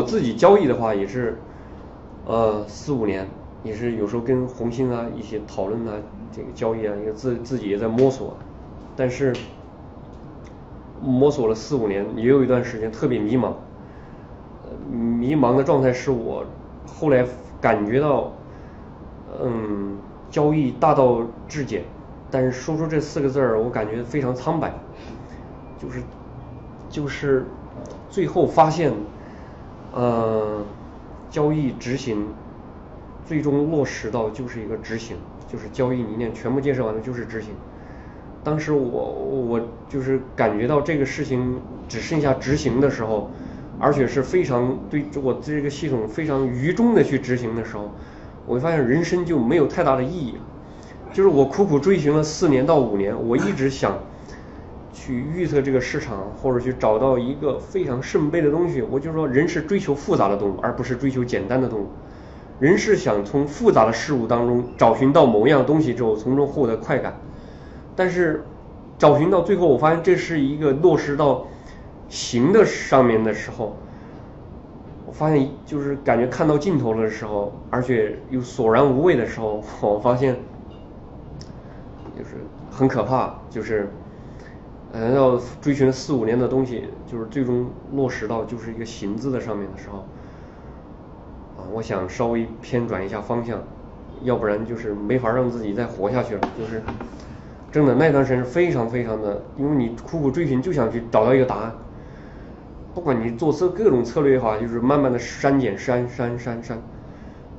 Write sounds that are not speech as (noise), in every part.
我自己交易的话，也是呃四五年，也是有时候跟红星啊一些讨论啊，这个交易啊，也自自己也在摸索，但是摸索了四五年，也有一段时间特别迷茫。迷茫的状态是我后来感觉到，嗯，交易大道至简，但是说出这四个字儿，我感觉非常苍白，就是就是最后发现，呃，交易执行最终落实到就是一个执行，就是交易理念全部建设完了就是执行。当时我我就是感觉到这个事情只剩下执行的时候。而且是非常对我这个系统非常愚忠的去执行的时候，我会发现人生就没有太大的意义了。就是我苦苦追寻了四年到五年，我一直想去预测这个市场，或者去找到一个非常圣杯的东西。我就说，人是追求复杂的动物，而不是追求简单的动物。人是想从复杂的事物当中找寻到某样东西之后，从中获得快感。但是找寻到最后，我发现这是一个落实到。行的上面的时候，我发现就是感觉看到尽头的时候，而且又索然无味的时候，我发现就是很可怕，就是呃要追寻四五年的东西，就是最终落实到就是一个行字的上面的时候，啊，我想稍微偏转一下方向，要不然就是没法让自己再活下去了，就是真的那段时间非常非常的，因为你苦苦追寻就想去找到一个答案。不管你做策各种策略也好，就是慢慢的删减删删删删，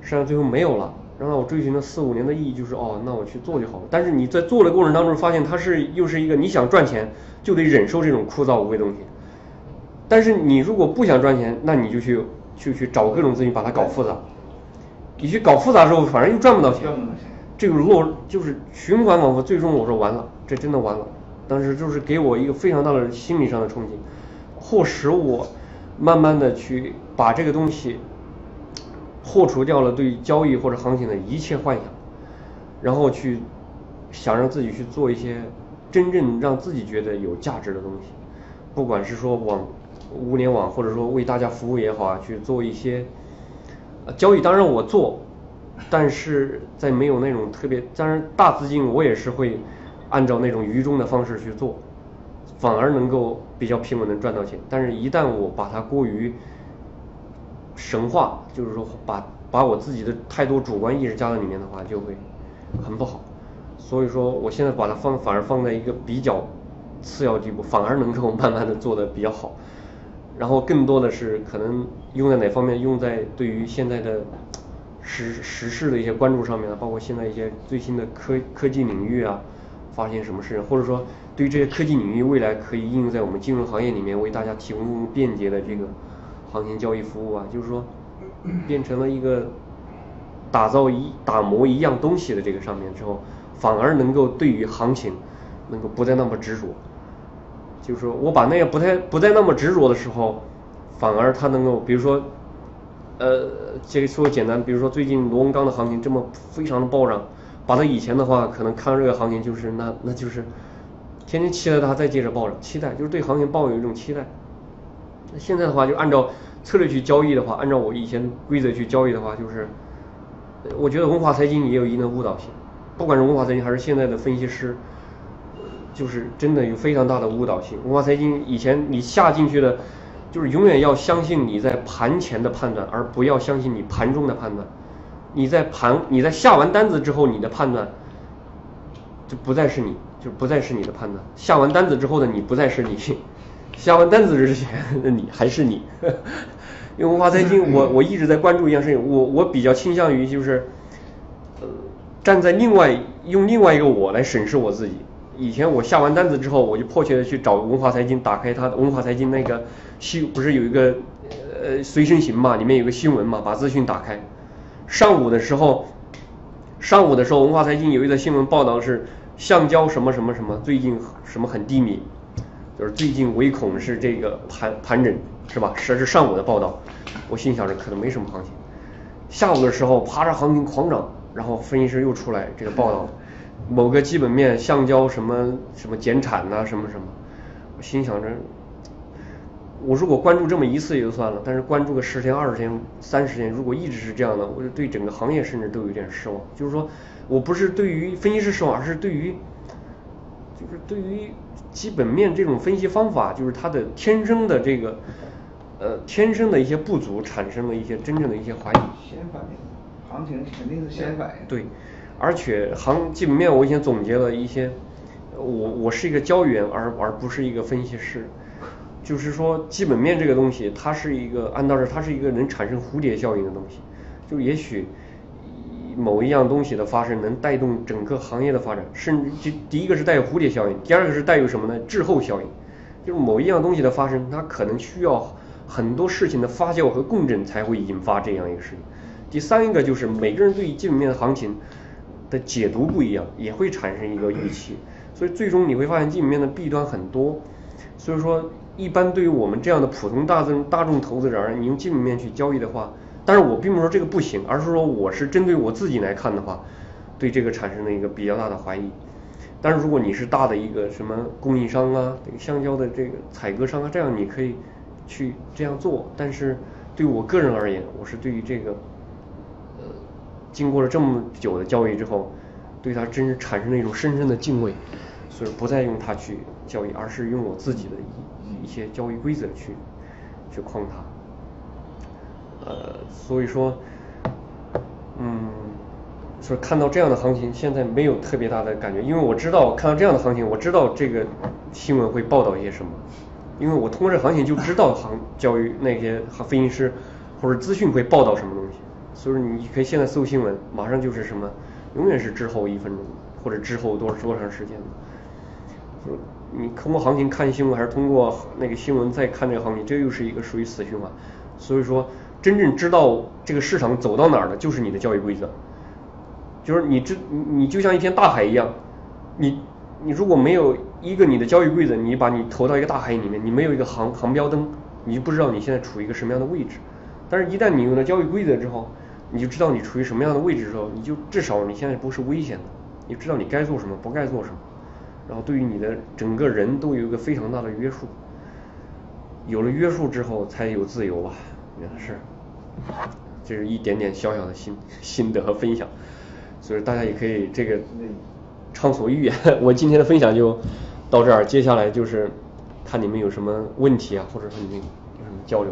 删到最后没有了。然后我追寻了四五年的意义就是哦，那我去做就好了。但是你在做的过程当中发现它是又是一个你想赚钱就得忍受这种枯燥无味的东西。但是你如果不想赚钱，那你就去去去找各种资金把它搞复杂。你去搞复杂之后，反正又赚不到钱。这个落就是循环往复，最终我说完了，这真的完了。当时就是给我一个非常大的心理上的冲击。迫使我慢慢的去把这个东西破除掉了对交易或者行情的一切幻想，然后去想让自己去做一些真正让自己觉得有价值的东西，不管是说网物联网或者说为大家服务也好啊，去做一些交易，当然我做，但是在没有那种特别，当然大资金我也是会按照那种愚忠的方式去做。反而能够比较平稳的赚到钱，但是，一旦我把它过于神话，就是说把把我自己的太多主观意识加在里面的话，就会很不好。所以说，我现在把它放反而放在一个比较次要地步，反而能够慢慢的做的比较好。然后更多的是可能用在哪方面？用在对于现在的时时事的一些关注上面，包括现在一些最新的科科技领域啊，发现什么事，或者说。对于这些科技领域，未来可以应用在我们金融行业里面，为大家提供便捷的这个行情交易服务啊，就是说变成了一个打造一打磨一样东西的这个上面之后，反而能够对于行情能够不再那么执着。就是说我把那个不太不再那么执着的时候，反而它能够，比如说，呃，这个说简单，比如说最近螺纹钢的行情这么非常的暴涨，把它以前的话可能看这个行情就是那那就是。天天期待它再接着暴涨，期待就是对行情抱有一种期待。那现在的话，就按照策略去交易的话，按照我以前规则去交易的话，就是我觉得文化财经也有一定的误导性。不管是文化财经还是现在的分析师，就是真的有非常大的误导性。文化财经以前你下进去的，就是永远要相信你在盘前的判断，而不要相信你盘中的判断。你在盘你在下完单子之后，你的判断就不再是你。就不再是你的判断。下完单子之后的你不再是你，下完单子之前的你还是你。(laughs) 因为文化财经，我我一直在关注一件事情，我我比较倾向于就是，呃，站在另外用另外一个我来审视我自己。以前我下完单子之后，我就迫切的去找文化财经，打开它文化财经那个新不是有一个呃随身行嘛，里面有个新闻嘛，把资讯打开。上午的时候，上午的时候文化财经有一则新闻报道是。橡胶什么什么什么最近什么很低迷，就是最近唯恐是这个盘盘整是吧？这是上午的报道，我心想着可能没什么行情。下午的时候啪着行情狂涨，然后分析师又出来这个报道，某个基本面橡胶什么什么减产呐什么什么，我心想着我如果关注这么一次也就算了，但是关注个十天、二十天、三十天，如果一直是这样的，我就对整个行业甚至都有点失望。就是说我不是对于分析师失望，而是对于就是对于基本面这种分析方法，就是它的天生的这个呃天生的一些不足，产生了一些真正的一些怀疑。先反应，行情肯定是先反应。对，而且行基本面我以前总结了一些，我我是一个交易员，而而不是一个分析师。就是说，基本面这个东西，它是一个按道理，它是一个能产生蝴蝶效应的东西。就也许某一样东西的发生，能带动整个行业的发展，甚至就第一个是带有蝴蝶效应，第二个是带有什么呢？滞后效应。就是某一样东西的发生，它可能需要很多事情的发酵和共振才会引发这样一个事情。第三一个就是每个人对于基本面的行情的解读不一样，也会产生一个预期。所以最终你会发现基本面的弊端很多。所以说。一般对于我们这样的普通大众大众投资者而言，你用基本面去交易的话，但是我并不是说这个不行，而是说我是针对我自己来看的话，对这个产生了一个比较大的怀疑。但是如果你是大的一个什么供应商啊，这个橡胶的这个采购商啊，这样你可以去这样做。但是对我个人而言，我是对于这个呃，经过了这么久的交易之后，对它真是产生了一种深深的敬畏，所以不再用它去交易，而是用我自己的。一些交易规则去去框它，呃，所以说，嗯，说看到这样的行情，现在没有特别大的感觉，因为我知道看到这样的行情，我知道这个新闻会报道一些什么，因为我通过这行情就知道行教育那些分析师或者资讯会报道什么东西，所以说你可以现在搜新闻，马上就是什么，永远是滞后一分钟或者滞后多多长时间，就。你通过行情看新闻，还是通过那个新闻再看这个行情，这又是一个属于死循环。所以说，真正知道这个市场走到哪儿的，就是你的交易规则。就是你这，你就像一片大海一样，你你如果没有一个你的交易规则，你把你投到一个大海里面，你没有一个航航标灯，你就不知道你现在处于一个什么样的位置。但是，一旦你有了交易规则之后，你就知道你处于什么样的位置之后，你就至少你现在不是危险的，你知道你该做什么，不该做什么。然后对于你的整个人都有一个非常大的约束，有了约束之后才有自由吧，也是，这是一点点小小的心 (laughs) 心得和分享，所以大家也可以这个畅所欲言。(laughs) 我今天的分享就到这儿，接下来就是看你们有什么问题啊，或者说你们有什么交流。